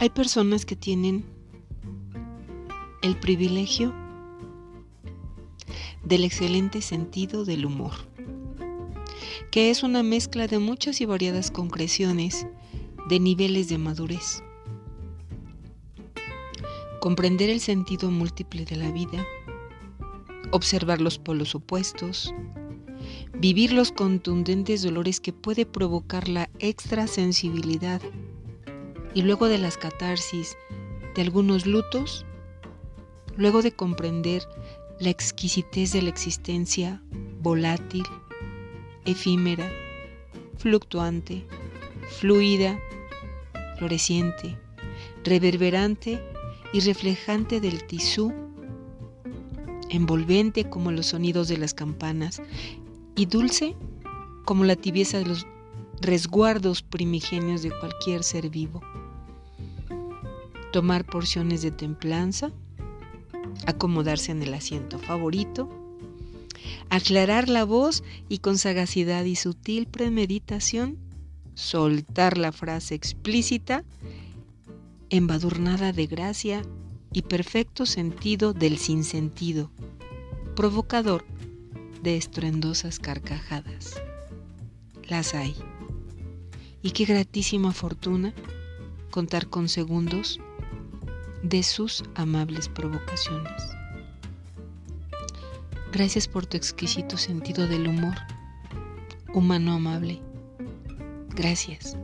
Hay personas que tienen el privilegio del excelente sentido del humor, que es una mezcla de muchas y variadas concreciones de niveles de madurez. Comprender el sentido múltiple de la vida, observar los polos opuestos, vivir los contundentes dolores que puede provocar la extrasensibilidad y luego de las catarsis de algunos lutos, luego de comprender la exquisitez de la existencia volátil, efímera, fluctuante, fluida, floreciente, reverberante y reflejante del tisú, envolvente como los sonidos de las campanas y dulce como la tibieza de los resguardos primigenios de cualquier ser vivo. Tomar porciones de templanza, acomodarse en el asiento favorito, aclarar la voz y con sagacidad y sutil premeditación, soltar la frase explícita, embadurnada de gracia y perfecto sentido del sinsentido, provocador de estruendosas carcajadas. Las hay. Y qué gratísima fortuna contar con segundos de sus amables provocaciones. Gracias por tu exquisito sentido del humor, humano amable. Gracias.